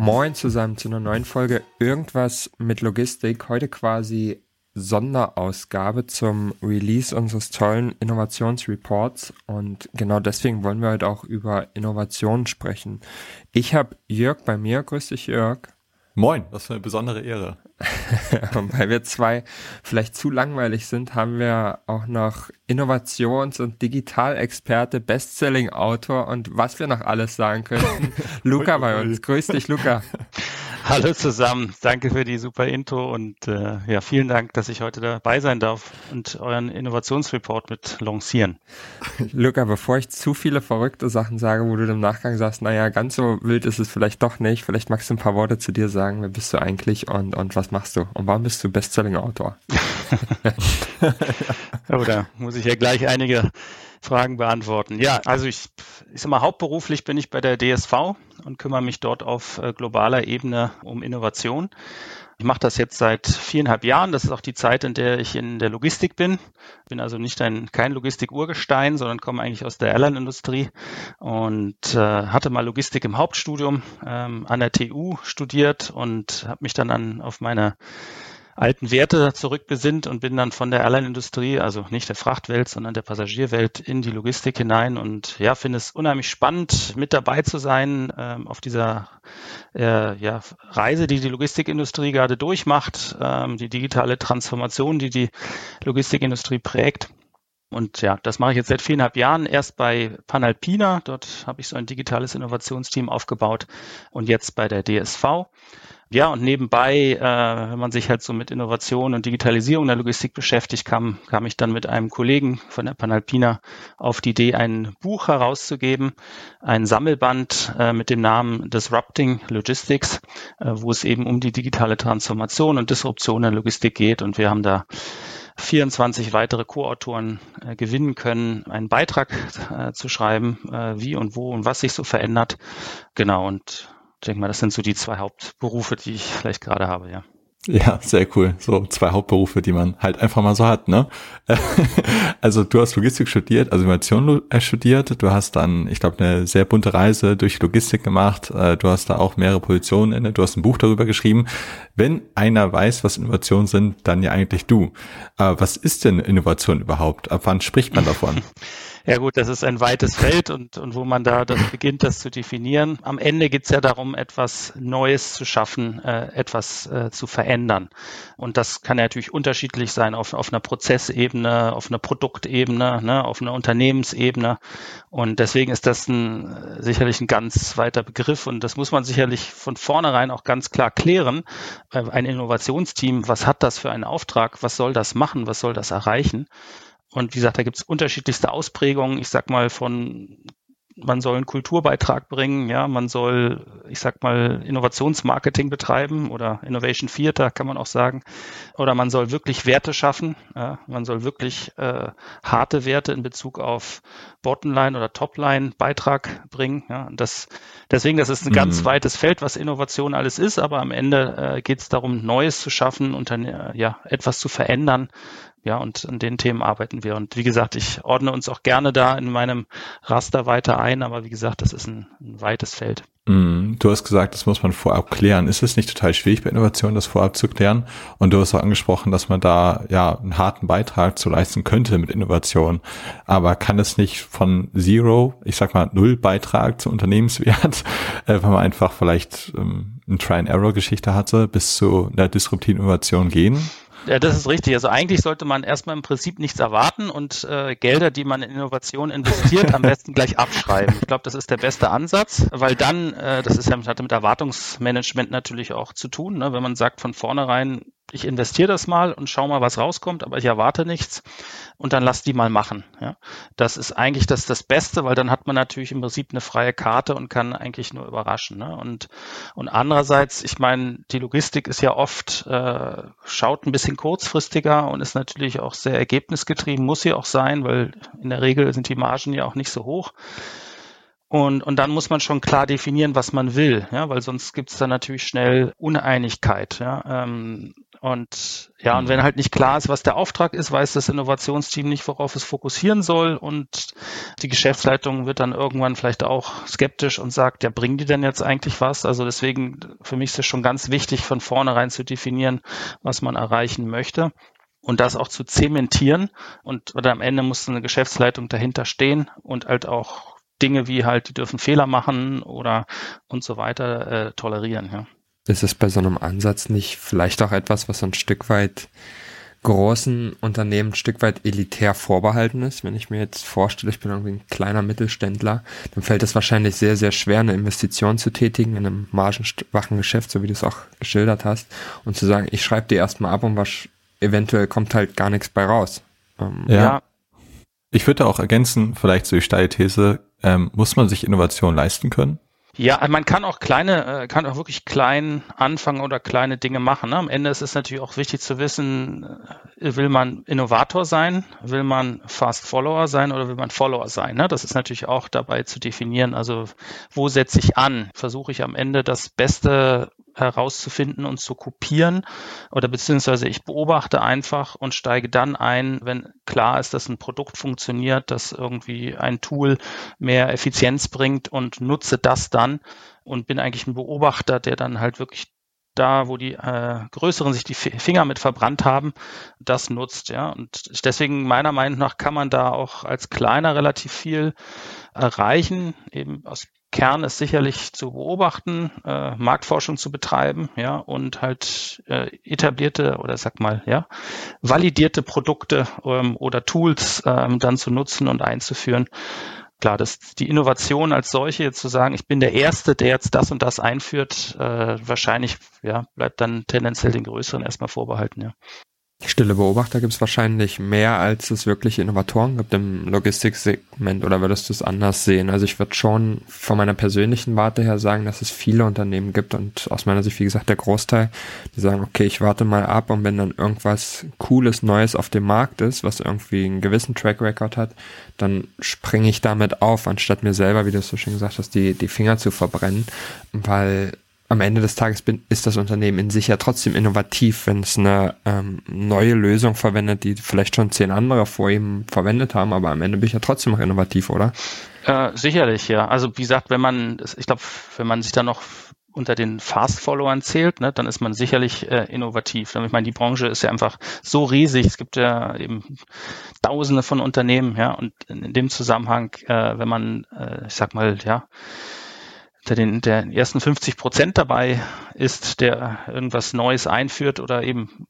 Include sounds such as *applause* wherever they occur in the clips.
Moin zusammen zu einer neuen Folge Irgendwas mit Logistik. Heute quasi Sonderausgabe zum Release unseres tollen Innovationsreports und genau deswegen wollen wir heute auch über Innovationen sprechen. Ich habe Jörg bei mir. Grüß dich, Jörg. Moin, was für eine besondere Ehre. *laughs* Weil wir zwei vielleicht zu langweilig sind, haben wir auch noch Innovations- und Digitalexperte, Bestselling-Autor und was wir noch alles sagen könnten. *laughs* Luca bei uns. Grüß dich, Luca. *laughs* Hallo zusammen, danke für die super Intro und äh, ja, vielen Dank, dass ich heute dabei sein darf und euren Innovationsreport mit lancieren. Luca, bevor ich zu viele verrückte Sachen sage, wo du im Nachgang sagst, naja, ganz so wild ist es vielleicht doch nicht, vielleicht magst du ein paar Worte zu dir sagen, wer bist du eigentlich und, und was machst du und warum bist du Bestselling-Autor? *laughs* oh, da muss ich ja gleich einige Fragen beantworten. Ja, also ich, ich sag mal, hauptberuflich bin ich bei der DSV und kümmere mich dort auf äh, globaler Ebene um Innovation. Ich mache das jetzt seit viereinhalb Jahren. Das ist auch die Zeit, in der ich in der Logistik bin. Bin also nicht ein kein Logistik-Urgestein, sondern komme eigentlich aus der Airline-Industrie und äh, hatte mal Logistik im Hauptstudium ähm, an der TU studiert und habe mich dann an, auf meine alten Werte zurückbesinnt und bin dann von der Airline-Industrie, also nicht der Frachtwelt, sondern der Passagierwelt in die Logistik hinein und ja, finde es unheimlich spannend, mit dabei zu sein ähm, auf dieser äh, ja, Reise, die die Logistikindustrie gerade durchmacht, ähm, die digitale Transformation, die die Logistikindustrie prägt. Und ja, das mache ich jetzt seit viereinhalb Jahren. Erst bei Panalpina, dort habe ich so ein digitales Innovationsteam aufgebaut und jetzt bei der DSV. Ja, und nebenbei, äh, wenn man sich halt so mit Innovation und Digitalisierung der Logistik beschäftigt, kam, kam ich dann mit einem Kollegen von der Panalpina auf die Idee, ein Buch herauszugeben, ein Sammelband äh, mit dem Namen Disrupting Logistics, äh, wo es eben um die digitale Transformation und Disruption der Logistik geht. Und wir haben da 24 weitere Co-Autoren äh, gewinnen können, einen Beitrag äh, zu schreiben, äh, wie und wo und was sich so verändert. Genau, und ich denke mal, das sind so die zwei Hauptberufe, die ich vielleicht gerade habe, ja. Ja, sehr cool. So zwei Hauptberufe, die man halt einfach mal so hat, ne? *laughs* Also du hast Logistik studiert, also Innovation äh, studiert. Du hast dann, ich glaube, eine sehr bunte Reise durch Logistik gemacht. Äh, du hast da auch mehrere Positionen inne. Du hast ein Buch darüber geschrieben. Wenn einer weiß, was Innovationen sind, dann ja eigentlich du. Äh, was ist denn Innovation überhaupt? Ab wann spricht man davon? *laughs* Ja gut, das ist ein weites Feld und, und wo man da das beginnt, das zu definieren. Am Ende geht es ja darum, etwas Neues zu schaffen, äh, etwas äh, zu verändern. Und das kann ja natürlich unterschiedlich sein auf, auf einer Prozessebene, auf einer Produktebene, ne, auf einer Unternehmensebene. Und deswegen ist das ein, sicherlich ein ganz weiter Begriff und das muss man sicherlich von vornherein auch ganz klar klären. Äh, ein Innovationsteam, was hat das für einen Auftrag? Was soll das machen? Was soll das erreichen? Und wie gesagt, da gibt es unterschiedlichste Ausprägungen. Ich sag mal von man soll einen Kulturbeitrag bringen, ja, man soll, ich sag mal, Innovationsmarketing betreiben oder Innovation Theater kann man auch sagen, oder man soll wirklich Werte schaffen, ja, man soll wirklich äh, harte Werte in Bezug auf Bottomline oder Topline Beitrag bringen. Ja, das, deswegen, das ist ein mhm. ganz weites Feld, was Innovation alles ist, aber am Ende äh, geht es darum, Neues zu schaffen und dann ja etwas zu verändern, ja, und an den Themen arbeiten wir. Und wie gesagt, ich ordne uns auch gerne da in meinem Raster weiter ein, aber wie gesagt, das ist ein, ein weites Feld. Mm, du hast gesagt, das muss man vorab klären. Ist es nicht total schwierig bei Innovation, das vorab zu klären? Und du hast auch angesprochen, dass man da ja einen harten Beitrag zu leisten könnte mit Innovation. Aber kann es nicht von Zero, ich sag mal Null Beitrag zu Unternehmenswert, *laughs* äh, wenn man einfach vielleicht ähm, eine Try-and-Error-Geschichte hatte, bis zu einer disruptiven Innovation gehen? Ja, das ist richtig. Also eigentlich sollte man erstmal im Prinzip nichts erwarten und äh, Gelder, die man in Innovation investiert, am besten gleich abschreiben. Ich glaube, das ist der beste Ansatz, weil dann, äh, das ist ja hat mit Erwartungsmanagement natürlich auch zu tun, ne? wenn man sagt von vornherein, ich investiere das mal und schau mal, was rauskommt, aber ich erwarte nichts und dann lass die mal machen. Ja. Das ist eigentlich das, das Beste, weil dann hat man natürlich im Prinzip eine freie Karte und kann eigentlich nur überraschen. Ne? Und, und andererseits, ich meine, die Logistik ist ja oft, äh, schaut ein bisschen kurzfristiger und ist natürlich auch sehr ergebnisgetrieben, muss sie auch sein, weil in der Regel sind die Margen ja auch nicht so hoch. Und, und dann muss man schon klar definieren, was man will, ja, weil sonst gibt es da natürlich schnell Uneinigkeit. Ja, ähm, und ja, und wenn halt nicht klar ist, was der Auftrag ist, weiß das Innovationsteam nicht, worauf es fokussieren soll. Und die Geschäftsleitung wird dann irgendwann vielleicht auch skeptisch und sagt, ja, bringen die denn jetzt eigentlich was? Also deswegen, für mich ist es schon ganz wichtig, von vornherein zu definieren, was man erreichen möchte und das auch zu zementieren. Und oder am Ende muss eine Geschäftsleitung dahinter stehen und halt auch Dinge wie halt, die dürfen Fehler machen oder und so weiter äh, tolerieren. Ja. Ist es bei so einem Ansatz nicht vielleicht auch etwas, was so ein Stück weit großen Unternehmen ein Stück weit elitär vorbehalten ist. Wenn ich mir jetzt vorstelle, ich bin irgendwie ein kleiner Mittelständler, dann fällt es wahrscheinlich sehr, sehr schwer, eine Investition zu tätigen in einem margenschwachen Geschäft, so wie du es auch geschildert hast, und zu sagen, ich schreibe dir erstmal ab und was eventuell kommt halt gar nichts bei raus. Ähm, ja. ja. Ich würde auch ergänzen, vielleicht so die steile These, ähm, muss man sich Innovation leisten können? Ja, man kann auch kleine, äh, kann auch wirklich klein anfangen oder kleine Dinge machen. Ne? Am Ende ist es natürlich auch wichtig zu wissen, äh, will man Innovator sein, will man Fast Follower sein oder will man Follower sein? Ne? Das ist natürlich auch dabei zu definieren. Also wo setze ich an? Versuche ich am Ende das Beste herauszufinden und zu kopieren oder beziehungsweise ich beobachte einfach und steige dann ein, wenn klar ist, dass ein Produkt funktioniert, dass irgendwie ein Tool mehr Effizienz bringt und nutze das dann und bin eigentlich ein Beobachter, der dann halt wirklich da, wo die äh, Größeren sich die Finger mit verbrannt haben, das nutzt, ja. Und deswegen meiner Meinung nach kann man da auch als Kleiner relativ viel erreichen, eben aus Kern ist sicherlich zu beobachten, äh, Marktforschung zu betreiben, ja, und halt äh, etablierte oder sag mal, ja, validierte Produkte ähm, oder Tools ähm, dann zu nutzen und einzuführen. Klar, das die Innovation als solche jetzt zu sagen, ich bin der Erste, der jetzt das und das einführt, äh, wahrscheinlich ja, bleibt dann tendenziell den Größeren erstmal vorbehalten, ja. Stille Beobachter gibt es wahrscheinlich mehr, als es wirklich Innovatoren gibt im Logistiksegment oder würdest du es anders sehen? Also ich würde schon von meiner persönlichen Warte her sagen, dass es viele Unternehmen gibt und aus meiner Sicht, wie gesagt, der Großteil, die sagen, okay, ich warte mal ab und wenn dann irgendwas Cooles, Neues auf dem Markt ist, was irgendwie einen gewissen Track Record hat, dann springe ich damit auf, anstatt mir selber, wie du es so schön gesagt hast, die, die Finger zu verbrennen, weil am Ende des Tages bin, ist das Unternehmen in sich ja trotzdem innovativ, wenn es eine ähm, neue Lösung verwendet, die vielleicht schon zehn andere vor ihm verwendet haben, aber am Ende bin ich ja trotzdem noch innovativ, oder? Äh, sicherlich, ja. Also wie gesagt, wenn man, ich glaube, wenn man sich da noch unter den Fast-Followern zählt, ne, dann ist man sicherlich äh, innovativ. Ich meine, die Branche ist ja einfach so riesig. Es gibt ja eben Tausende von Unternehmen, ja, und in, in dem Zusammenhang, äh, wenn man, äh, ich sag mal, ja, der den der ersten 50 Prozent dabei ist, der irgendwas Neues einführt oder eben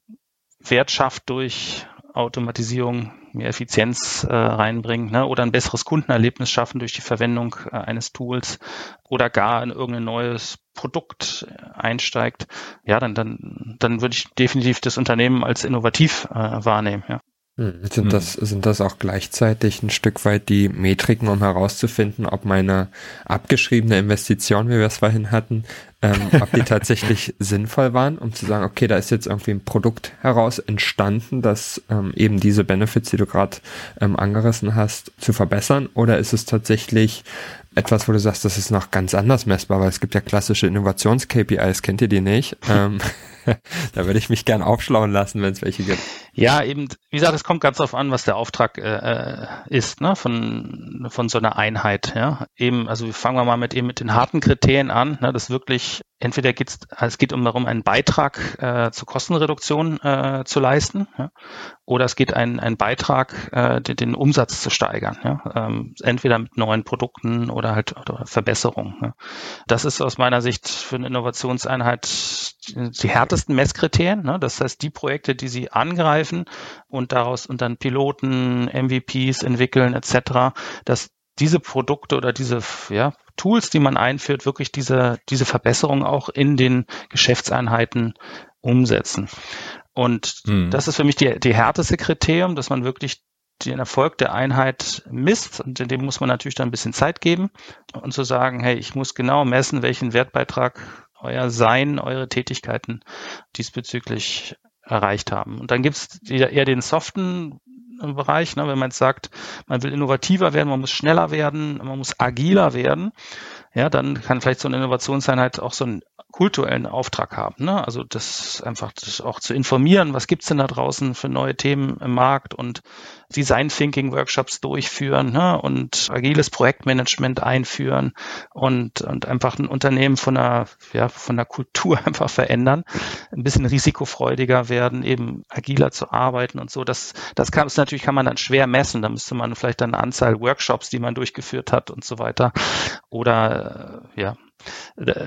Wert schafft durch Automatisierung, mehr Effizienz äh, reinbringen ne? oder ein besseres Kundenerlebnis schaffen durch die Verwendung äh, eines Tools oder gar in irgendein neues Produkt einsteigt, ja, dann, dann, dann würde ich definitiv das Unternehmen als innovativ äh, wahrnehmen. Ja. Hm, sind das, sind das auch gleichzeitig ein Stück weit die Metriken, um herauszufinden, ob meine abgeschriebene Investition, wie wir es vorhin hatten, ähm, ob die *laughs* tatsächlich sinnvoll waren, um zu sagen, okay, da ist jetzt irgendwie ein Produkt heraus entstanden, das ähm, eben diese Benefits, die du gerade ähm, angerissen hast, zu verbessern? Oder ist es tatsächlich etwas, wo du sagst, das ist noch ganz anders messbar, weil es gibt ja klassische Innovations-KPIs, kennt ihr die nicht? *laughs* *laughs* da würde ich mich gern aufschlauen lassen, wenn es welche gibt. Ja, eben, wie gesagt, es kommt ganz darauf an, was der Auftrag äh, äh, ist, ne, von, von so einer Einheit, ja. Eben, also fangen wir mal mit eben mit den harten Kriterien an, ne, das wirklich, entweder geht's, es geht um darum, einen Beitrag äh, zur Kostenreduktion äh, zu leisten, ja, oder es geht ein, ein Beitrag, äh, den, den Umsatz zu steigern, ja. Ähm, entweder mit neuen Produkten oder halt oder Verbesserungen. Ja. Das ist aus meiner Sicht für eine Innovationseinheit die härtesten Messkriterien. Ne? Das heißt, die Projekte, die sie angreifen und daraus und dann Piloten, MVPs entwickeln etc., dass diese Produkte oder diese ja, Tools, die man einführt, wirklich diese, diese Verbesserung auch in den Geschäftseinheiten umsetzen. Und mhm. das ist für mich die, die härteste Kriterium, dass man wirklich den Erfolg der Einheit misst und dem muss man natürlich dann ein bisschen Zeit geben und zu sagen, hey, ich muss genau messen, welchen Wertbeitrag euer Sein, eure Tätigkeiten diesbezüglich erreicht haben. Und dann gibt es eher den soften Bereich, ne, wenn man jetzt sagt, man will innovativer werden, man muss schneller werden, man muss agiler werden, ja, dann kann vielleicht so eine Innovationseinheit auch so einen kulturellen Auftrag haben. Ne? Also das einfach das auch zu informieren, was gibt's denn da draußen für neue Themen im Markt und Design Thinking Workshops durchführen ne? und agiles Projektmanagement einführen und, und einfach ein Unternehmen von der, ja, von der Kultur *laughs* einfach verändern, ein bisschen risikofreudiger werden, eben agiler zu arbeiten und so. Das, das kann es natürlich kann man dann schwer messen. Da müsste man vielleicht dann eine Anzahl Workshops, die man durchgeführt hat und so weiter. Oder äh, ja,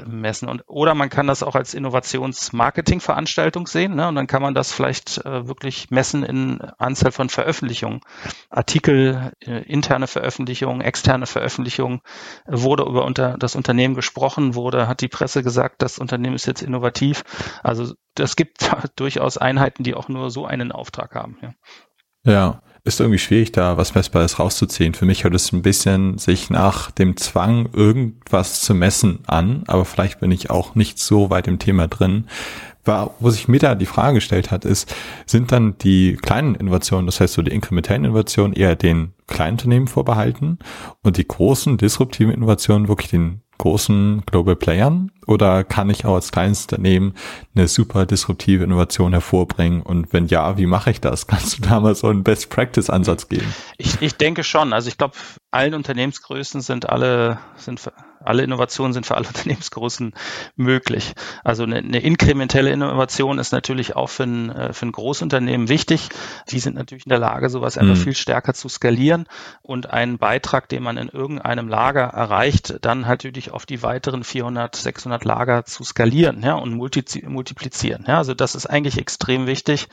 messen. Und, oder man kann das auch als Innovationsmarketing-Veranstaltung sehen. Ne? Und dann kann man das vielleicht äh, wirklich messen in Anzahl von Veröffentlichungen. Artikel, äh, interne Veröffentlichungen, externe Veröffentlichungen. Wurde über unter, das Unternehmen gesprochen, wurde, hat die Presse gesagt, das Unternehmen ist jetzt innovativ. Also das gibt *laughs* durchaus Einheiten, die auch nur so einen Auftrag haben. Ja. Ja, ist irgendwie schwierig, da was Messbares rauszuziehen. Für mich hört es ein bisschen sich nach dem Zwang, irgendwas zu messen an, aber vielleicht bin ich auch nicht so weit im Thema drin. Wo sich mir da die Frage gestellt hat, ist, sind dann die kleinen Innovationen, das heißt so die inkrementellen Innovationen eher den kleinen Unternehmen vorbehalten und die großen disruptiven Innovationen wirklich den großen Global Playern oder kann ich auch als kleines Unternehmen eine super disruptive Innovation hervorbringen? Und wenn ja, wie mache ich das? *laughs* Kannst du da mal so einen Best Practice Ansatz geben? Ich, ich denke schon. Also ich glaube, allen Unternehmensgrößen sind alle, sind alle Innovationen sind für alle *laughs* Unternehmensgrößen möglich. Also eine, eine inkrementelle Innovation ist natürlich auch für ein, äh, für ein Großunternehmen wichtig. Die sind natürlich in der Lage, sowas einfach mhm. viel stärker zu skalieren und einen Beitrag, den man in irgendeinem Lager erreicht, dann natürlich auf die weiteren 400, 600 Lager zu skalieren ja, und multiplizieren. Ja. Also das ist eigentlich extrem wichtig,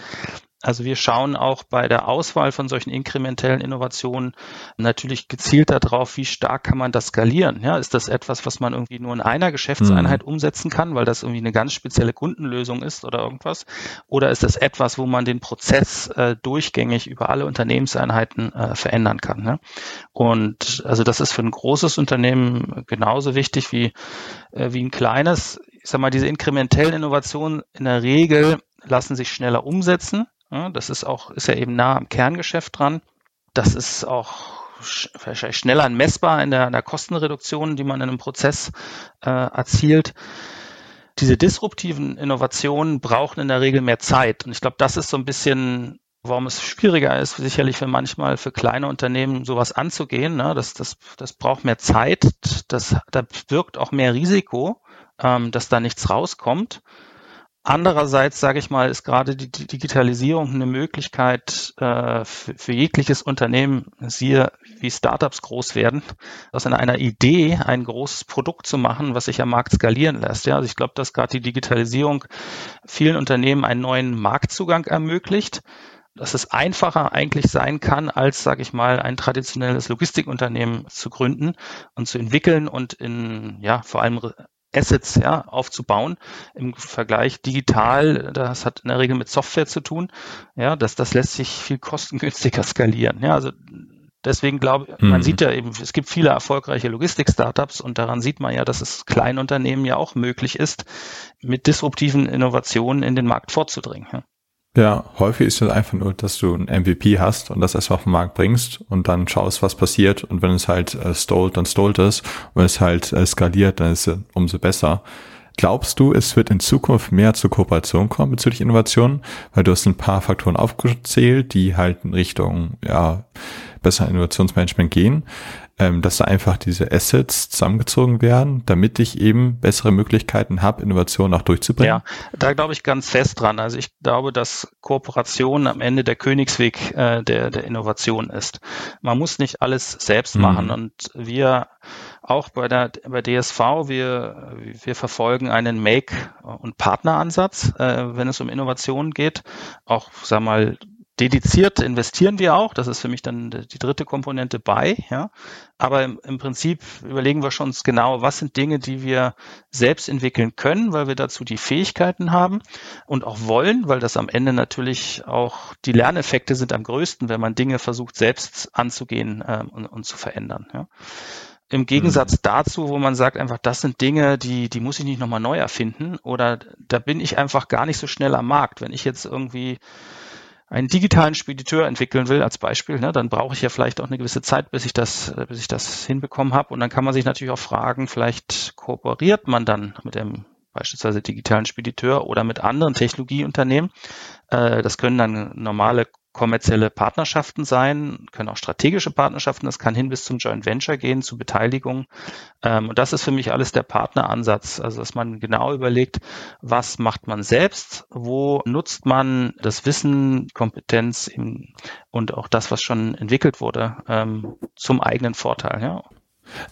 also wir schauen auch bei der Auswahl von solchen inkrementellen Innovationen natürlich gezielt darauf, wie stark kann man das skalieren. Ja, ist das etwas, was man irgendwie nur in einer Geschäftseinheit mhm. umsetzen kann, weil das irgendwie eine ganz spezielle Kundenlösung ist oder irgendwas? Oder ist das etwas, wo man den Prozess äh, durchgängig über alle Unternehmenseinheiten äh, verändern kann? Ne? Und also das ist für ein großes Unternehmen genauso wichtig wie, äh, wie ein kleines. Ich sag mal, diese inkrementellen Innovationen in der Regel lassen sich schneller umsetzen ja, das ist auch, ist ja eben nah am Kerngeschäft dran. Das ist auch wahrscheinlich schneller messbar in der, in der Kostenreduktion, die man in einem Prozess äh, erzielt. Diese disruptiven Innovationen brauchen in der Regel mehr Zeit. Und ich glaube, das ist so ein bisschen, warum es schwieriger ist, sicherlich für manchmal für kleine Unternehmen sowas anzugehen. Ne? Das, das, das braucht mehr Zeit, das, da wirkt auch mehr Risiko, ähm, dass da nichts rauskommt. Andererseits, sage ich mal, ist gerade die Digitalisierung eine Möglichkeit äh, für, für, jegliches Unternehmen, siehe wie Startups groß werden, aus einer Idee ein großes Produkt zu machen, was sich am Markt skalieren lässt. Ja, also ich glaube, dass gerade die Digitalisierung vielen Unternehmen einen neuen Marktzugang ermöglicht dass es einfacher eigentlich sein kann, als, sage ich mal, ein traditionelles Logistikunternehmen zu gründen und zu entwickeln und in, ja, vor allem Assets ja, aufzubauen im Vergleich digital. Das hat in der Regel mit Software zu tun. Ja, das, das lässt sich viel kostengünstiger skalieren. Ja, also deswegen glaube ich, man mhm. sieht ja eben, es gibt viele erfolgreiche Logistik-Startups und daran sieht man ja, dass es kleinen Unternehmen ja auch möglich ist, mit disruptiven Innovationen in den Markt vorzudringen. Ja. Ja, häufig ist es einfach nur, dass du ein MVP hast und das erstmal auf den Markt bringst und dann schaust, was passiert. Und wenn es halt äh, stolt, dann stolt es. Und wenn es halt äh, skaliert, dann ist es umso besser. Glaubst du, es wird in Zukunft mehr zur Kooperation kommen bezüglich Innovationen? Weil du hast ein paar Faktoren aufgezählt, die halt in Richtung, ja, besser Innovationsmanagement gehen ähm, dass da einfach diese Assets zusammengezogen werden, damit ich eben bessere Möglichkeiten habe, Innovationen auch durchzubringen? Ja, da glaube ich ganz fest dran. Also ich glaube, dass Kooperation am Ende der Königsweg äh, der, der Innovation ist. Man muss nicht alles selbst mhm. machen und wir auch bei der bei DSV, wir, wir verfolgen einen Make- und Partneransatz, äh, wenn es um Innovationen geht. Auch, sag mal, dediziert investieren wir auch. Das ist für mich dann die dritte Komponente bei. Ja. Aber im, im Prinzip überlegen wir schon genau, was sind Dinge, die wir selbst entwickeln können, weil wir dazu die Fähigkeiten haben und auch wollen, weil das am Ende natürlich auch die Lerneffekte sind am größten, wenn man Dinge versucht selbst anzugehen äh, und, und zu verändern. Ja. Im Gegensatz mhm. dazu, wo man sagt einfach, das sind Dinge, die, die muss ich nicht nochmal neu erfinden oder da bin ich einfach gar nicht so schnell am Markt. Wenn ich jetzt irgendwie einen digitalen Spediteur entwickeln will, als Beispiel, ne, dann brauche ich ja vielleicht auch eine gewisse Zeit, bis ich das, bis ich das hinbekommen habe. Und dann kann man sich natürlich auch fragen, vielleicht kooperiert man dann mit dem beispielsweise digitalen Spediteur oder mit anderen Technologieunternehmen. Äh, das können dann normale kommerzielle Partnerschaften sein, können auch strategische Partnerschaften, das kann hin bis zum Joint Venture gehen, zu Beteiligung. Ähm, und das ist für mich alles der Partneransatz, also dass man genau überlegt, was macht man selbst, wo nutzt man das Wissen, Kompetenz und auch das, was schon entwickelt wurde, ähm, zum eigenen Vorteil. Ja.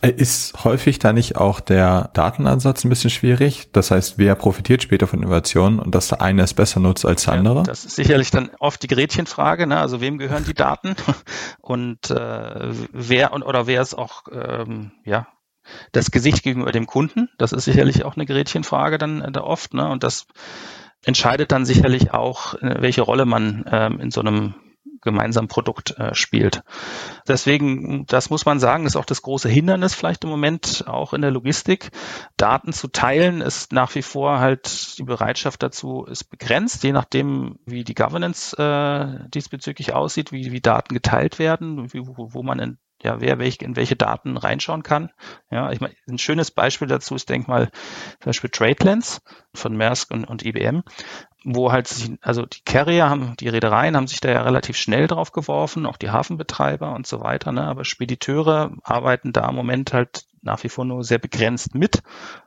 Äh, ist häufig da nicht auch der Datenansatz ein bisschen schwierig? Das heißt, wer profitiert später von Innovationen und dass der eine es besser nutzt als der ja, andere? Das ist sicherlich dann oft die Gretchenfrage, ne? also wem gehören die Daten *laughs* und äh, wer und oder wer ist auch ähm, ja das Gesicht gegenüber dem Kunden? Das ist sicherlich auch eine Gretchenfrage dann äh, da oft, ne? Und das entscheidet dann sicherlich auch, äh, welche Rolle man ähm, in so einem gemeinsamen Produkt äh, spielt. Deswegen, das muss man sagen, ist auch das große Hindernis vielleicht im Moment auch in der Logistik. Daten zu teilen ist nach wie vor halt die Bereitschaft dazu ist begrenzt, je nachdem, wie die Governance äh, diesbezüglich aussieht, wie, wie Daten geteilt werden, wie, wo, wo man in ja, wer welch, in welche Daten reinschauen kann. Ja, ich meine, ein schönes Beispiel dazu ist, denk mal, zum Beispiel TradeLens von Maersk und, und IBM, wo halt, sich, also die Carrier haben, die Reedereien haben sich da ja relativ schnell drauf geworfen, auch die Hafenbetreiber und so weiter, ne, aber Spediteure arbeiten da im Moment halt nach wie vor nur sehr begrenzt mit,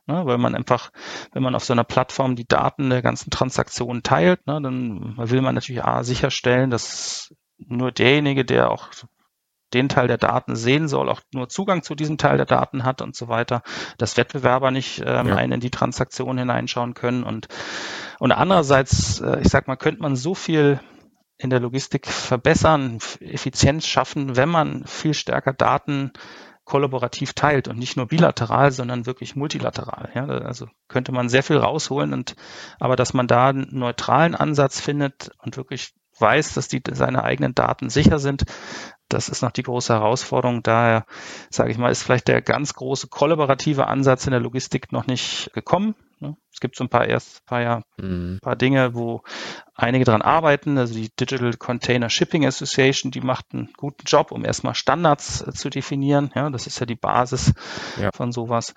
ne, weil man einfach, wenn man auf so einer Plattform die Daten der ganzen Transaktionen teilt, ne, dann will man natürlich A, sicherstellen, dass nur derjenige, der auch den Teil der Daten sehen soll, auch nur Zugang zu diesem Teil der Daten hat und so weiter, dass Wettbewerber nicht ähm, ja. einen in die Transaktion hineinschauen können und und andererseits, äh, ich sag mal, könnte man so viel in der Logistik verbessern, Effizienz schaffen, wenn man viel stärker Daten kollaborativ teilt und nicht nur bilateral, sondern wirklich multilateral. Ja, also könnte man sehr viel rausholen und aber dass man da einen neutralen Ansatz findet und wirklich weiß, dass die seine eigenen Daten sicher sind, das ist noch die große Herausforderung. Daher, sage ich mal, ist vielleicht der ganz große kollaborative Ansatz in der Logistik noch nicht gekommen. Ne? Es gibt so ein paar erst paar, ja, mhm. paar Dinge, wo einige dran arbeiten. Also die Digital Container Shipping Association, die macht einen guten Job, um erstmal Standards äh, zu definieren. Ja, das ist ja die Basis ja. von sowas.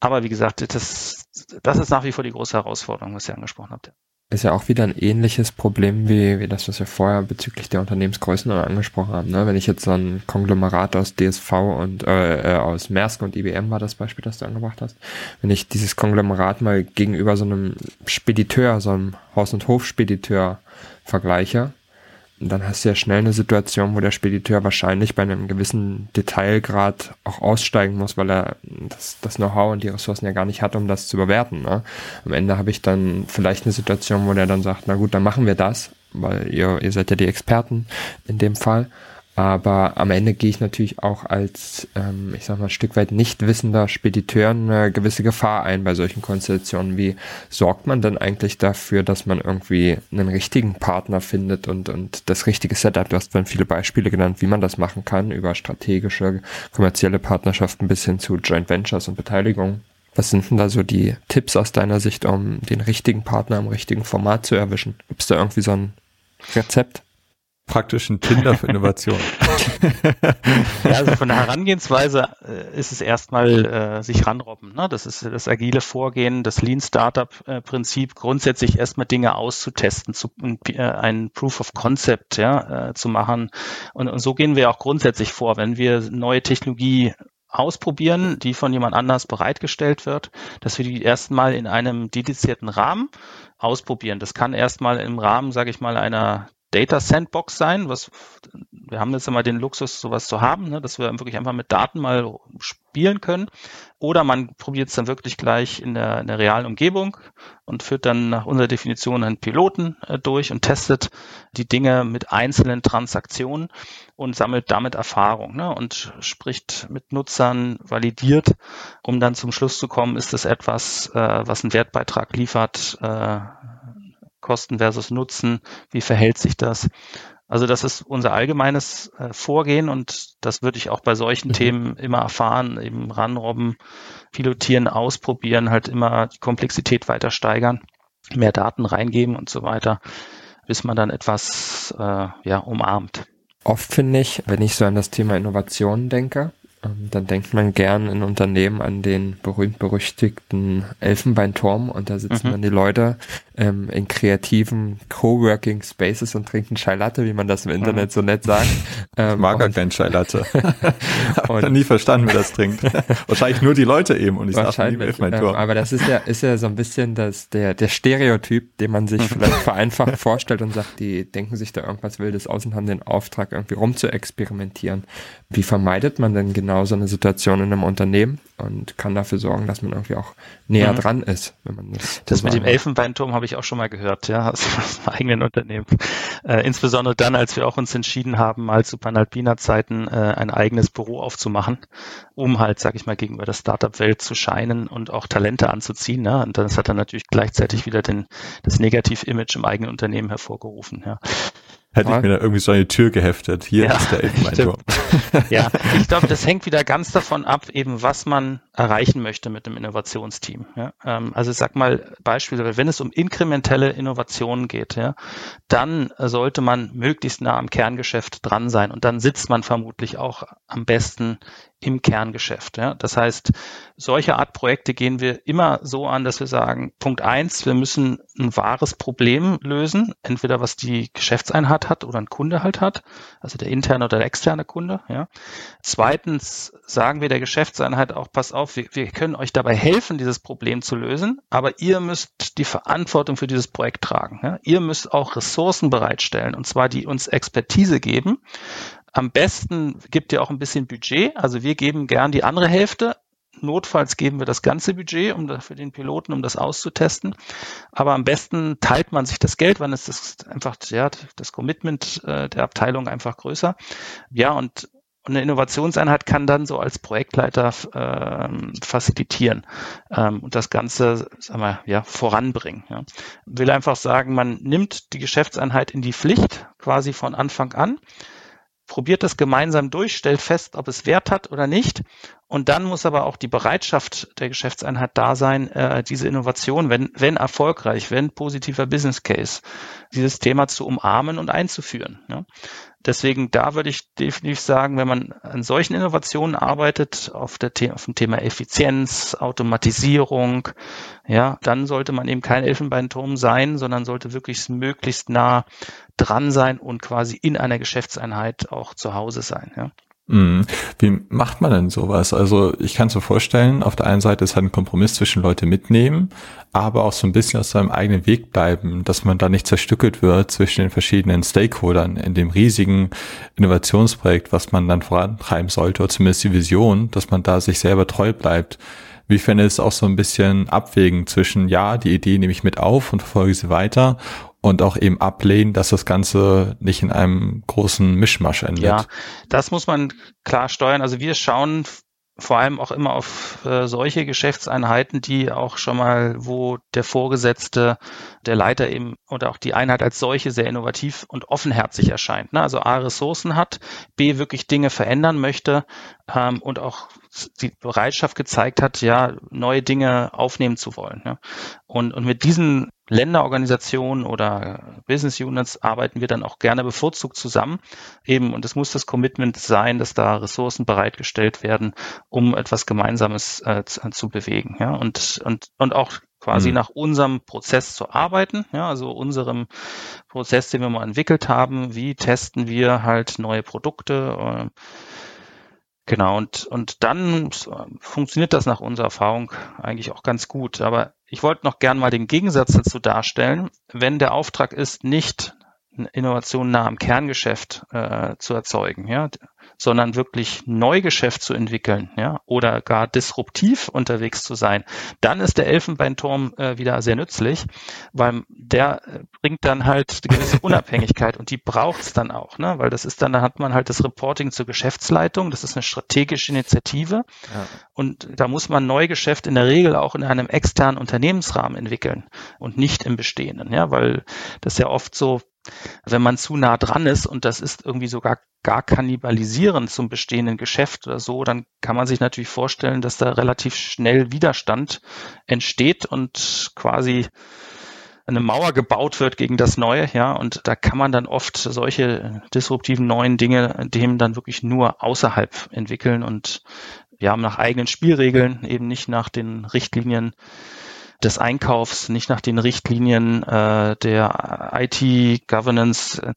Aber wie gesagt, das, das ist nach wie vor die große Herausforderung, was ihr angesprochen habt ist ja auch wieder ein ähnliches Problem wie, wie das, was wir vorher bezüglich der Unternehmensgrößen angesprochen haben. Ne? Wenn ich jetzt so ein Konglomerat aus DSV und äh, äh, aus Maersk und IBM war das Beispiel, das du angebracht hast, wenn ich dieses Konglomerat mal gegenüber so einem Spediteur, so einem Haus- und Hofspediteur vergleiche, dann hast du ja schnell eine Situation, wo der Spediteur wahrscheinlich bei einem gewissen Detailgrad auch aussteigen muss, weil er das, das Know-how und die Ressourcen ja gar nicht hat, um das zu bewerten. Ne? Am Ende habe ich dann vielleicht eine Situation, wo der dann sagt, na gut, dann machen wir das, weil ihr, ihr seid ja die Experten in dem Fall. Aber am Ende gehe ich natürlich auch als, ähm, ich sag mal, ein Stück weit nicht wissender Spediteur eine gewisse Gefahr ein bei solchen Konstellationen. Wie sorgt man denn eigentlich dafür, dass man irgendwie einen richtigen Partner findet und, und das richtige Setup? Du hast vorhin viele Beispiele genannt, wie man das machen kann, über strategische, kommerzielle Partnerschaften bis hin zu Joint Ventures und Beteiligung. Was sind denn da so die Tipps aus deiner Sicht, um den richtigen Partner im richtigen Format zu erwischen? Gibt es da irgendwie so ein Rezept? Praktisch ein Tinder für Innovation. *laughs* ja, also von der Herangehensweise äh, ist es erstmal äh, sich ranrobben. Ne? Das ist das agile Vorgehen, das Lean Startup äh, Prinzip, grundsätzlich erstmal Dinge auszutesten, zu, äh, ein Proof of Concept ja, äh, zu machen. Und, und so gehen wir auch grundsätzlich vor, wenn wir neue Technologie ausprobieren, die von jemand anders bereitgestellt wird, dass wir die erstmal in einem dedizierten Rahmen ausprobieren. Das kann erstmal im Rahmen, sage ich mal, einer Data Sandbox sein, was wir haben jetzt immer den Luxus, sowas zu haben, ne, dass wir wirklich einfach mit Daten mal spielen können. Oder man probiert es dann wirklich gleich in der, in der realen Umgebung und führt dann nach unserer Definition einen Piloten äh, durch und testet die Dinge mit einzelnen Transaktionen und sammelt damit Erfahrung ne, und spricht mit Nutzern, validiert, um dann zum Schluss zu kommen, ist es etwas, äh, was einen Wertbeitrag liefert, äh, Kosten versus Nutzen, wie verhält sich das? Also das ist unser allgemeines äh, Vorgehen und das würde ich auch bei solchen mhm. Themen immer erfahren, eben ranrobben, pilotieren, ausprobieren, halt immer die Komplexität weiter steigern, mehr Daten reingeben und so weiter, bis man dann etwas äh, ja, umarmt. Oft finde ich, wenn ich so an das Thema Innovation denke, dann denkt man gern in Unternehmen an den berühmt-berüchtigten Elfenbeinturm und da sitzen mhm. dann die Leute ähm, in kreativen Coworking Spaces und trinken Chai Latte, wie man das im Internet mhm. so nett sagt. Ähm, ich mag gar kein Chai Latte. *laughs* Hab nie verstanden, wer das trinkt. *laughs* Wahrscheinlich nur die Leute eben und ich sage nie Elfenbeinturm. Ähm, aber das ist ja, ist ja so ein bisschen das, der, der Stereotyp, den man sich vielleicht vereinfacht vorstellt und sagt, die denken sich da irgendwas Wildes aus und haben den Auftrag, irgendwie rumzuexperimentieren. Wie vermeidet man denn genau genau so eine Situation in einem Unternehmen und kann dafür sorgen, dass man irgendwie auch näher mhm. dran ist, wenn man das. Das mit dem Elfenbeinturm habe ich auch schon mal gehört, ja, *laughs* aus, aus dem eigenen Unternehmen. Äh, insbesondere dann, als wir auch uns entschieden haben, mal zu Panalpina Zeiten äh, ein eigenes Büro aufzumachen, um halt, sag ich mal, gegenüber der Startup-Welt zu scheinen und auch Talente anzuziehen. Ne? Und das hat dann natürlich gleichzeitig wieder den, das Negativ-Image im eigenen Unternehmen hervorgerufen. Ja. Hätte ich mir da irgendwie so eine Tür geheftet. Hier ja, ist der *laughs* Elfenbeinturm. *laughs* ja, ich glaube, das hängt wieder ganz davon ab, eben was man erreichen möchte mit dem Innovationsteam. Ja, ähm, also ich sag mal Beispiel, wenn es um inkrementelle Innovationen geht, ja, dann sollte man möglichst nah am Kerngeschäft dran sein und dann sitzt man vermutlich auch am besten im Kerngeschäft. Ja. Das heißt, solche Art Projekte gehen wir immer so an, dass wir sagen, Punkt eins, wir müssen ein wahres Problem lösen, entweder was die Geschäftseinheit hat oder ein Kunde halt hat, also der interne oder der externe Kunde. Ja. Zweitens sagen wir der Geschäftseinheit auch, pass auf, wir, wir können euch dabei helfen, dieses Problem zu lösen, aber ihr müsst die Verantwortung für dieses Projekt tragen. Ja. Ihr müsst auch Ressourcen bereitstellen, und zwar die uns Expertise geben am besten gibt ihr auch ein bisschen Budget. Also wir geben gern die andere Hälfte. Notfalls geben wir das ganze Budget um für den Piloten, um das auszutesten. Aber am besten teilt man sich das Geld, wann ist das einfach ja, das Commitment äh, der Abteilung einfach größer. Ja, und eine Innovationseinheit kann dann so als Projektleiter ähm, facilitieren ähm, und das Ganze sagen wir, ja, voranbringen. Ja. Will einfach sagen, man nimmt die Geschäftseinheit in die Pflicht quasi von Anfang an probiert das gemeinsam durch, stellt fest, ob es Wert hat oder nicht. Und dann muss aber auch die Bereitschaft der Geschäftseinheit da sein, äh, diese Innovation, wenn, wenn erfolgreich, wenn positiver Business Case, dieses Thema zu umarmen und einzuführen. Ja. Deswegen da würde ich definitiv sagen, wenn man an solchen Innovationen arbeitet, auf, der The auf dem Thema Effizienz, Automatisierung, ja, dann sollte man eben kein Elfenbeinturm sein, sondern sollte wirklich möglichst nah dran sein und quasi in einer Geschäftseinheit auch zu Hause sein. Ja. Mhm. Wie macht man denn sowas? Also ich kann es mir vorstellen, auf der einen Seite ist halt ein Kompromiss zwischen Leute mitnehmen, aber auch so ein bisschen aus seinem eigenen Weg bleiben, dass man da nicht zerstückelt wird zwischen den verschiedenen Stakeholdern in dem riesigen Innovationsprojekt, was man dann vorantreiben sollte, oder zumindest die Vision, dass man da sich selber treu bleibt. Wie fände es auch so ein bisschen abwägen zwischen, ja, die Idee nehme ich mit auf und verfolge sie weiter und auch eben ablehnen, dass das Ganze nicht in einem großen Mischmasch endet. Ja, das muss man klar steuern. Also wir schauen vor allem auch immer auf äh, solche Geschäftseinheiten, die auch schon mal, wo der Vorgesetzte, der Leiter eben oder auch die Einheit als solche sehr innovativ und offenherzig erscheint. Ne? Also A, Ressourcen hat, B, wirklich Dinge verändern möchte ähm, und auch die Bereitschaft gezeigt hat, ja, neue Dinge aufnehmen zu wollen. Ja. Und, und mit diesen Länderorganisationen oder Business Units arbeiten wir dann auch gerne bevorzugt zusammen. Eben, und es muss das Commitment sein, dass da Ressourcen bereitgestellt werden, um etwas Gemeinsames äh, zu, zu, bewegen. Ja. Und, und, und auch quasi mhm. nach unserem Prozess zu arbeiten, ja, also unserem Prozess, den wir mal entwickelt haben, wie testen wir halt neue Produkte, äh, Genau, und, und dann funktioniert das nach unserer Erfahrung eigentlich auch ganz gut. Aber ich wollte noch gern mal den Gegensatz dazu darstellen. Wenn der Auftrag ist, nicht Innovation nah am Kerngeschäft äh, zu erzeugen, ja, sondern wirklich Neugeschäft zu entwickeln, ja, oder gar disruptiv unterwegs zu sein, dann ist der Elfenbeinturm äh, wieder sehr nützlich, weil der äh, bringt dann halt eine gewisse *laughs* Unabhängigkeit und die braucht es dann auch, ne, weil das ist dann, da hat man halt das Reporting zur Geschäftsleitung, das ist eine strategische Initiative ja. und da muss man Neugeschäft in der Regel auch in einem externen Unternehmensrahmen entwickeln und nicht im bestehenden, ja, weil das ja oft so wenn man zu nah dran ist und das ist irgendwie sogar gar kannibalisierend zum bestehenden Geschäft oder so, dann kann man sich natürlich vorstellen, dass da relativ schnell Widerstand entsteht und quasi eine Mauer gebaut wird gegen das Neue, ja, und da kann man dann oft solche disruptiven neuen Dinge dem dann wirklich nur außerhalb entwickeln und ja, nach eigenen Spielregeln, eben nicht nach den Richtlinien des Einkaufs, nicht nach den Richtlinien äh, der IT-Governance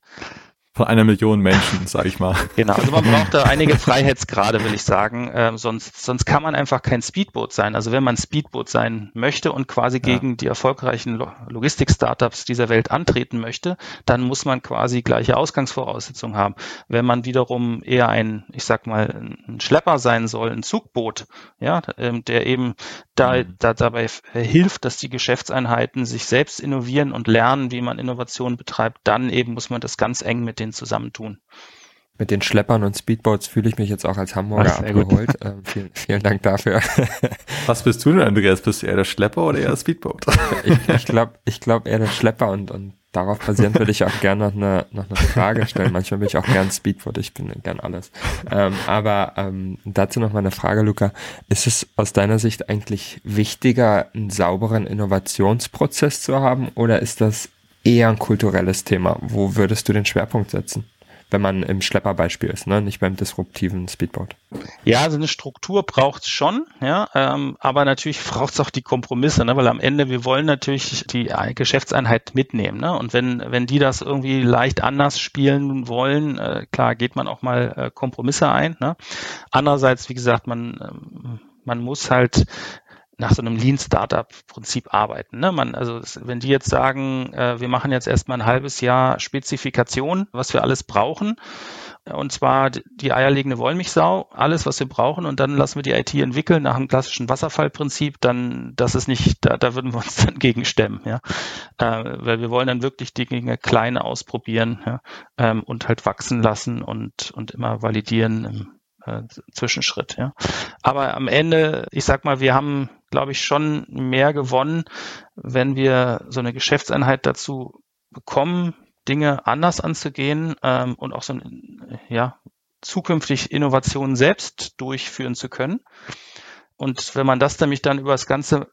von einer Million Menschen, sage ich mal. Genau, also man braucht da einige Freiheitsgrade, will ich sagen. Ähm, sonst, sonst kann man einfach kein Speedboot sein. Also wenn man Speedboot sein möchte und quasi ja. gegen die erfolgreichen Logistik-Startups dieser Welt antreten möchte, dann muss man quasi gleiche Ausgangsvoraussetzungen haben. Wenn man wiederum eher ein, ich sag mal, ein Schlepper sein soll, ein Zugboot, ja, ähm, der eben da, mhm. da dabei hilft, dass die Geschäftseinheiten sich selbst innovieren und lernen, wie man Innovation betreibt, dann eben muss man das ganz eng mit denen zusammentun. Mit den Schleppern und Speedboats fühle ich mich jetzt auch als Hamburger Ach, abgeholt. *laughs* Ähm, vielen, vielen Dank dafür. *laughs* Was bist du denn, Andreas? Bist du eher der Schlepper oder eher das Speedboat? ich ich glaube ich glaub eher der Schlepper und, und darauf basierend würde ich auch gerne noch eine, noch eine Frage stellen. Manchmal bin ich auch gern Speedboat, ich bin gern alles. Ähm, aber ähm, dazu noch mal eine Frage, Luca. Ist es aus deiner Sicht eigentlich wichtiger, einen sauberen Innovationsprozess zu haben oder ist das eher ein kulturelles Thema. Wo würdest du den Schwerpunkt setzen? wenn man im Schlepperbeispiel ist, ne? nicht beim disruptiven Speedboat. Ja, also eine Struktur braucht es schon, ja, ähm, aber natürlich *laughs* braucht es auch die Kompromisse, ne? weil am Ende wir wollen natürlich die Geschäftseinheit mitnehmen, ne? und wenn wenn die das irgendwie leicht anders spielen wollen, äh, klar geht man auch mal äh, Kompromisse ein. Ne? Andererseits, wie gesagt, man ähm, man muss halt nach so einem Lean Startup Prinzip arbeiten. Ne? Man, also wenn die jetzt sagen, äh, wir machen jetzt erstmal ein halbes Jahr Spezifikation, was wir alles brauchen, und zwar die eierlegende Wollmilchsau, alles, was wir brauchen, und dann lassen wir die IT entwickeln nach dem klassischen Wasserfallprinzip, dann, das ist nicht, da, da würden wir uns *laughs* dann gegen stemmen, ja. Äh, weil wir wollen dann wirklich die Dinge klein ausprobieren, ja, ähm, und halt wachsen lassen und, und immer validieren im äh, Zwischenschritt, ja. Aber am Ende, ich sag mal, wir haben glaube ich, schon mehr gewonnen, wenn wir so eine Geschäftseinheit dazu bekommen, Dinge anders anzugehen ähm, und auch so ja, zukünftig Innovationen selbst durchführen zu können. Und wenn man das nämlich dann über das ganze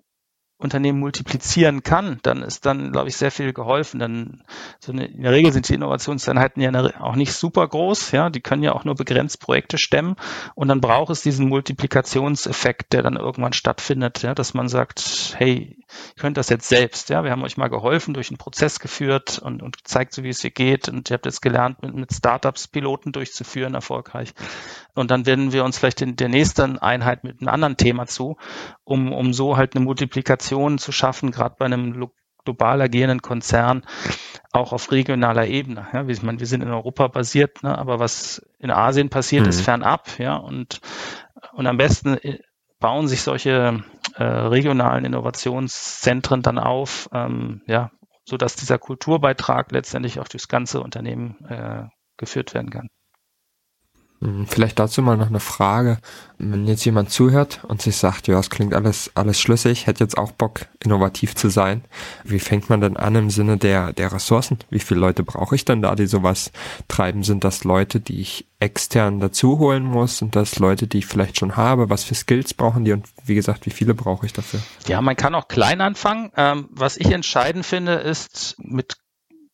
Unternehmen multiplizieren kann, dann ist dann, glaube ich, sehr viel geholfen. Dann so eine, in der Regel sind die Innovationseinheiten ja auch nicht super groß, ja, die können ja auch nur begrenzt Projekte stemmen und dann braucht es diesen Multiplikationseffekt, der dann irgendwann stattfindet, ja, dass man sagt, hey, ihr könnt das jetzt selbst, ja, wir haben euch mal geholfen, durch einen Prozess geführt und, und gezeigt, so wie es hier geht und ihr habt jetzt gelernt, mit, mit Startups Piloten durchzuführen, erfolgreich. Und dann werden wir uns vielleicht in der nächsten Einheit mit einem anderen Thema zu, um, um so halt eine Multiplikation zu schaffen, gerade bei einem global agierenden Konzern, auch auf regionaler Ebene. Ja, ich meine, wir sind in Europa basiert, ne, aber was in Asien passiert, mhm. ist fernab, ja, und, und am besten äh, bauen sich solche äh, regionalen Innovationszentren dann auf, ähm, ja, so dass dieser Kulturbeitrag letztendlich auch durchs ganze Unternehmen äh, geführt werden kann. Hm, vielleicht dazu mal noch eine Frage. Wenn jetzt jemand zuhört und sich sagt, ja, es klingt alles, alles schlüssig, hätte jetzt auch Bock, innovativ zu sein. Wie fängt man denn an im Sinne der, der Ressourcen? Wie viele Leute brauche ich denn da, die sowas treiben? Sind das Leute, die ich extern dazu holen muss? Sind das Leute, die ich vielleicht schon habe? Was für Skills brauchen die? Und wie gesagt, wie viele brauche ich dafür? Ja, man kann auch klein anfangen. Ähm, was ich entscheidend finde, ist mit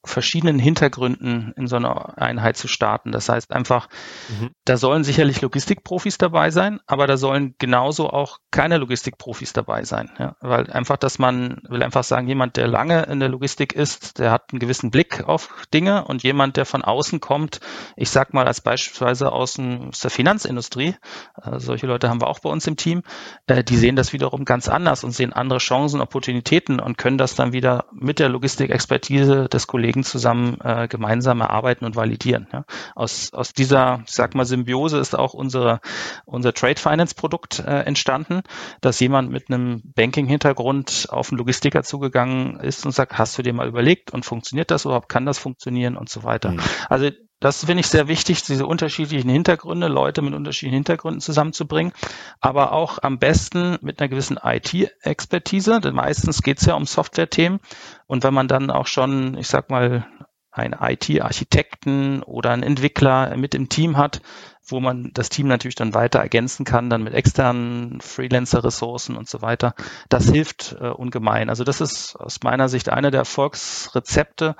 verschiedenen Hintergründen in so einer Einheit zu starten. Das heißt einfach, mhm. da sollen sicherlich Logistikprofis dabei sein, aber da sollen genauso auch keine Logistikprofis dabei sein. Ja? Weil einfach, dass man will einfach sagen, jemand, der lange in der Logistik ist, der hat einen gewissen Blick auf Dinge und jemand, der von außen kommt, ich sag mal als beispielsweise aus der Finanzindustrie, äh, solche Leute haben wir auch bei uns im Team, äh, die sehen das wiederum ganz anders und sehen andere Chancen, Opportunitäten und können das dann wieder mit der Logistikexpertise des Kollegen Kollegen zusammen äh, gemeinsam erarbeiten und validieren. Ja. Aus, aus dieser, ich sag mal, Symbiose ist auch unsere, unser Trade Finance Produkt äh, entstanden, dass jemand mit einem Banking-Hintergrund auf einen Logistiker zugegangen ist und sagt, hast du dir mal überlegt und funktioniert das überhaupt, kann das funktionieren und so weiter. Mhm. Also das finde ich sehr wichtig, diese unterschiedlichen Hintergründe, Leute mit unterschiedlichen Hintergründen zusammenzubringen, aber auch am besten mit einer gewissen IT-Expertise, denn meistens geht es ja um Software-Themen. Und wenn man dann auch schon, ich sag mal, einen IT-Architekten oder einen Entwickler mit im Team hat, wo man das Team natürlich dann weiter ergänzen kann, dann mit externen Freelancer-Ressourcen und so weiter. Das hilft äh, ungemein. Also das ist aus meiner Sicht einer der Erfolgsrezepte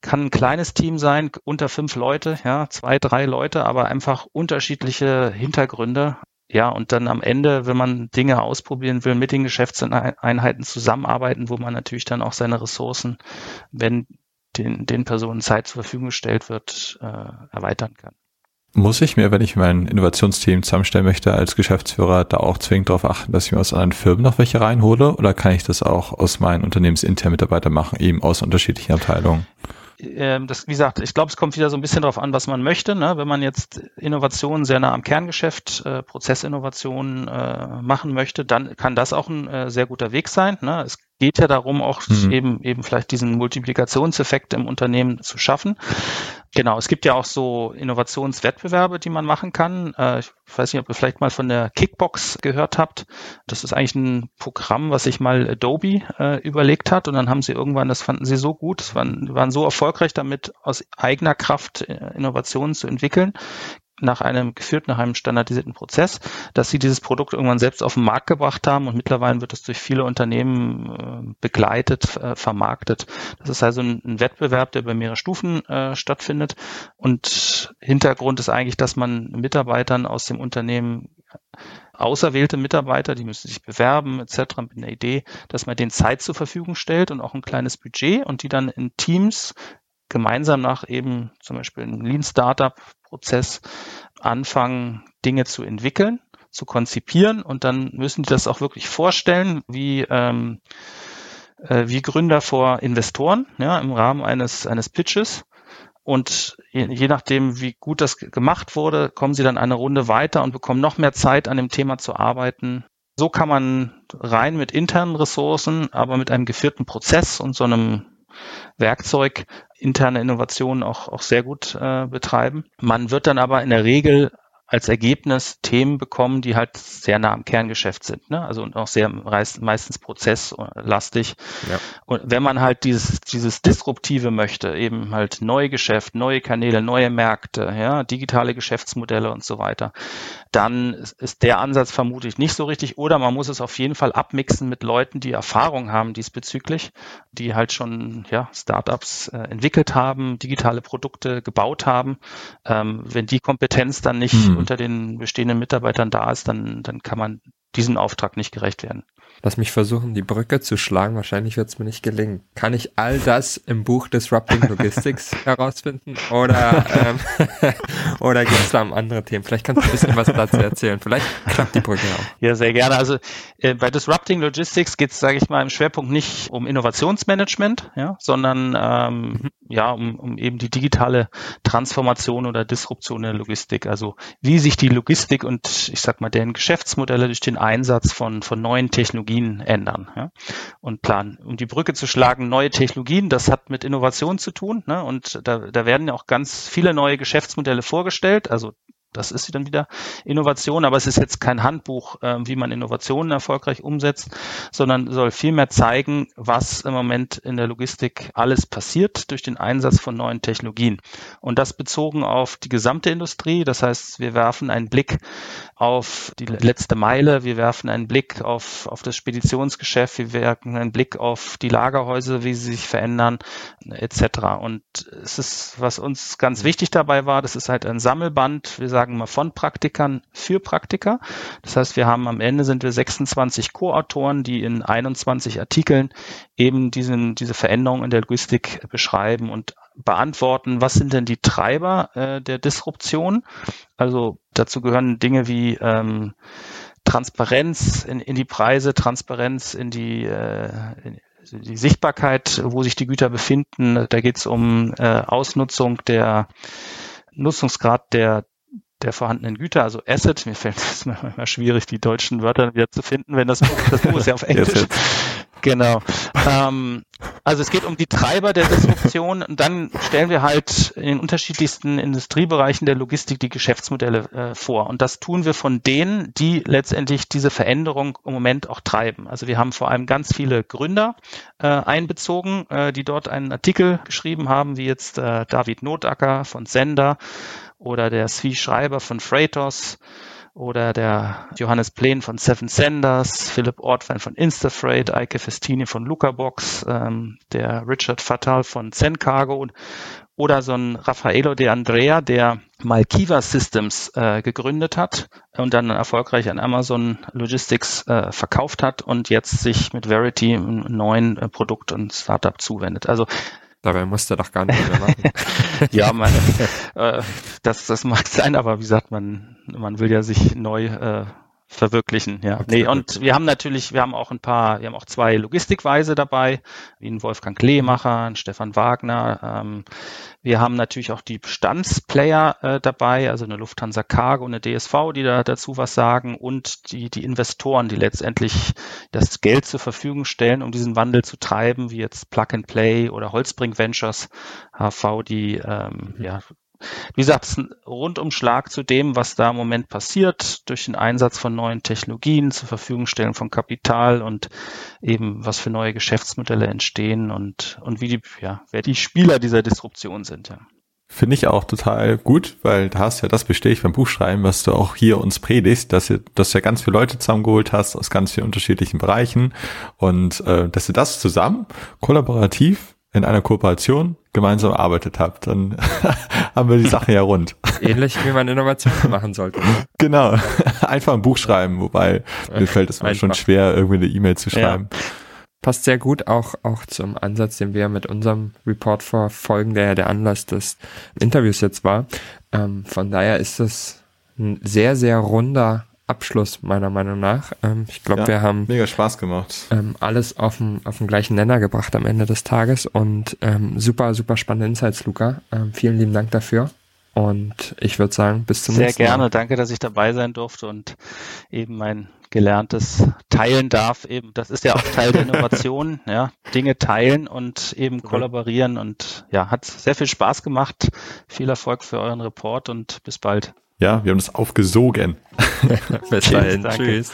kann ein kleines Team sein, unter fünf Leute, ja, zwei, drei Leute, aber einfach unterschiedliche Hintergründe. Ja, und dann am Ende, wenn man Dinge ausprobieren will, mit den Geschäftseinheiten zusammenarbeiten, wo man natürlich dann auch seine Ressourcen, wenn den, den Personen Zeit zur Verfügung gestellt wird, äh, erweitern kann. Muss ich mir, wenn ich mein Innovationsteam zusammenstellen möchte, als Geschäftsführer da auch zwingend darauf achten, dass ich mir aus anderen Firmen noch welche reinhole? Oder kann ich das auch aus meinen unternehmensinternen Mitarbeitern machen, eben aus unterschiedlichen Abteilungen? Ähm, das, wie gesagt, ich glaube, es kommt wieder so ein bisschen darauf an, was man möchte. Ne? Wenn man jetzt Innovationen sehr nah am Kerngeschäft, äh, Prozessinnovationen äh, machen möchte, dann kann das auch ein äh, sehr guter Weg sein. Ne? Es geht ja darum, auch mhm. eben, eben vielleicht diesen Multiplikationseffekt im Unternehmen zu schaffen. Genau, es gibt ja auch so Innovationswettbewerbe, die man machen kann. Äh, ich weiß nicht, ob ihr vielleicht mal von der Kickbox gehört habt. Das ist eigentlich ein Programm, was sich mal Adobe äh, überlegt hat und dann haben sie irgendwann, das fanden sie so gut, waren, waren so erfolgreich damit, aus eigener Kraft äh, Innovationen zu entwickeln, nach einem geführt nach einem standardisierten Prozess, dass sie dieses Produkt irgendwann selbst auf den Markt gebracht haben und mittlerweile wird es durch viele Unternehmen äh, begleitet, äh, vermarktet. Das ist also ein, Wettbewerb, der über mehrere Stufen äh, stattfindet und Hintergrund ist eigentlich, dass man Mitarbeitern aus dem Unternehmen auserwählte Mitarbeiter, die müssen sich bewerben etc. mit einer Idee, dass man denen Zeit zur Verfügung stellt und auch ein kleines Budget und die dann in Teams gemeinsam nach eben zum Beispiel einem Lean Startup Prozess anfangen, Dinge zu entwickeln, zu konzipieren und dann müssen die das auch wirklich vorstellen, wie ähm, äh, wie Gründer vor Investoren, ja, im Rahmen eines eines Pitches. Und je, je nachdem, wie gut das gemacht wurde, kommen sie dann eine Runde weiter und bekommen noch mehr Zeit, an dem Thema zu arbeiten. So kann man rein mit internen Ressourcen, aber mit einem geführten Prozess und so einem Werkzeug interne Innovationen auch, auch sehr gut äh, betreiben. Man wird dann aber in der Regel als Ergebnis Themen bekommen, die halt sehr nah am Kerngeschäft sind, ne? Also und auch sehr meistens prozesslastig. Ja. Und wenn man halt dieses, dieses Disruptive möchte, eben halt neue Geschäft, neue Kanäle, neue Märkte, ja, digitale Geschäftsmodelle und so weiter, dann ist der Ansatz vermutlich nicht so richtig. Oder man muss es auf jeden Fall abmixen mit Leuten, die Erfahrung haben diesbezüglich, die halt schon ja, Startups äh, entwickelt haben, digitale Produkte gebaut haben. Ähm, wenn die Kompetenz dann nicht mhm unter den bestehenden Mitarbeitern da ist, dann, dann kann man diesem Auftrag nicht gerecht werden. Lass mich versuchen, die Brücke zu schlagen. Wahrscheinlich wird es mir nicht gelingen. Kann ich all das im Buch Disrupting Logistics *laughs* herausfinden? Oder, ähm, *laughs* oder gibt es da andere Themen? Vielleicht kannst du ein bisschen was dazu erzählen. Vielleicht klappt die Brücke auch. Ja, sehr gerne. Also äh, bei Disrupting Logistics geht es, sage ich mal, im Schwerpunkt nicht um Innovationsmanagement, ja, sondern ähm, mhm. ja, um, um eben die digitale Transformation oder Disruption der Logistik. Also wie sich die Logistik und ich sag mal deren Geschäftsmodelle durch den Einsatz von, von neuen Technologien Technologien ändern ja, und planen. Um die Brücke zu schlagen, neue Technologien, das hat mit Innovation zu tun. Ne, und da, da werden ja auch ganz viele neue Geschäftsmodelle vorgestellt. Also das ist dann wieder Innovation, aber es ist jetzt kein Handbuch, äh, wie man Innovationen erfolgreich umsetzt, sondern soll vielmehr zeigen, was im Moment in der Logistik alles passiert durch den Einsatz von neuen Technologien. Und das bezogen auf die gesamte Industrie. Das heißt, wir werfen einen Blick auf die letzte Meile, wir werfen einen Blick auf, auf das Speditionsgeschäft, wir werfen einen Blick auf die Lagerhäuser, wie sie sich verändern, etc. Und es ist, was uns ganz wichtig dabei war, das ist halt ein Sammelband. Wir sagen wir von Praktikern für Praktiker. Das heißt, wir haben am Ende sind wir 26 Co-Autoren, die in 21 Artikeln eben diesen, diese Veränderung in der Logistik beschreiben und beantworten, was sind denn die Treiber äh, der Disruption? Also dazu gehören Dinge wie ähm, Transparenz in, in die Preise, Transparenz in die, äh, in, die Sichtbarkeit, wo sich die Güter befinden. Da geht es um äh, Ausnutzung der Nutzungsgrad der der vorhandenen Güter, also Asset. Mir fällt *laughs* es manchmal schwierig, die deutschen Wörter wieder zu finden, wenn das Buch, das Buch ist ja auf *laughs* Englisch. Genau. Ähm, also es geht um die Treiber der Disruption und dann stellen wir halt in den unterschiedlichsten Industriebereichen der Logistik die Geschäftsmodelle äh, vor. Und das tun wir von denen, die letztendlich diese Veränderung im Moment auch treiben. Also wir haben vor allem ganz viele Gründer äh, einbezogen, äh, die dort einen Artikel geschrieben haben, wie jetzt äh, David Notacker von Sender oder der Svi Schreiber von Freightos oder der Johannes Plen von Seven Senders, Philipp Ortwein von Instafreight, Eike Festini von Lucabox, ähm, der Richard Fatal von Zen Cargo und, oder so ein Raffaello de Andrea, der Malkiva Systems äh, gegründet hat und dann erfolgreich an Amazon Logistics äh, verkauft hat und jetzt sich mit Verity einem neuen äh, Produkt und Startup zuwendet. Also Dabei musste er doch gar nicht mehr machen. *laughs* ja, man, *laughs* äh, das, das mag *laughs* sein, aber wie gesagt, man, man will ja sich neu äh, verwirklichen, ja. Nee, und wir haben natürlich, wir haben auch ein paar, wir haben auch zwei Logistikweise dabei, wie ein Wolfgang Kleemacher, ein Stefan Wagner. Ähm, wir haben natürlich auch die Bestandsplayer äh, dabei, also eine Lufthansa Cargo, eine DSV, die da dazu was sagen und die, die Investoren, die letztendlich das Geld zur Verfügung stellen, um diesen Wandel zu treiben, wie jetzt Plug and Play oder Holzbrink Ventures, HV, die ähm, ja, wie gesagt, es ist ein Rundumschlag zu dem, was da im Moment passiert, durch den Einsatz von neuen Technologien, zur Verfügung stellen von Kapital und eben was für neue Geschäftsmodelle entstehen und, und wie die, ja, wer die Spieler dieser Disruption sind, ja. Finde ich auch total gut, weil da hast ja das bestehe ich beim Buchschreiben, was du auch hier uns predigst, dass du, dass du ja ganz viele Leute zusammengeholt hast aus ganz vielen unterschiedlichen Bereichen und äh, dass du das zusammen kollaborativ in einer Kooperation gemeinsam arbeitet habt, dann *laughs* haben wir die Sache ja rund. Ähnlich wie man Innovationen *laughs* machen sollte. Genau. Einfach ein Buch schreiben, wobei mir fällt es mir schon schwer, irgendwie eine E-Mail zu schreiben. Ja. Passt sehr gut auch, auch zum Ansatz, den wir mit unserem Report verfolgen, der ja der Anlass des Interviews jetzt war. Ähm, von daher ist es ein sehr, sehr runder Abschluss, meiner Meinung nach. Ähm, ich glaube, ja, wir haben mega Spaß gemacht. Ähm, alles auf dem, auf dem gleichen Nenner gebracht am Ende des Tages und ähm, super, super spannende Insights, Luca. Ähm, vielen lieben Dank dafür. Und ich würde sagen, bis zum Sehr nächsten Mal. Sehr gerne, danke, dass ich dabei sein durfte und eben mein Gelerntes teilen darf. Eben, das ist ja auch Teil der Innovation, *laughs* ja, Dinge teilen und eben kollaborieren und ja, hat sehr viel Spaß gemacht. Viel Erfolg für euren Report und bis bald. Ja, wir haben das aufgesogen. *laughs* Bis dahin. Tschüss.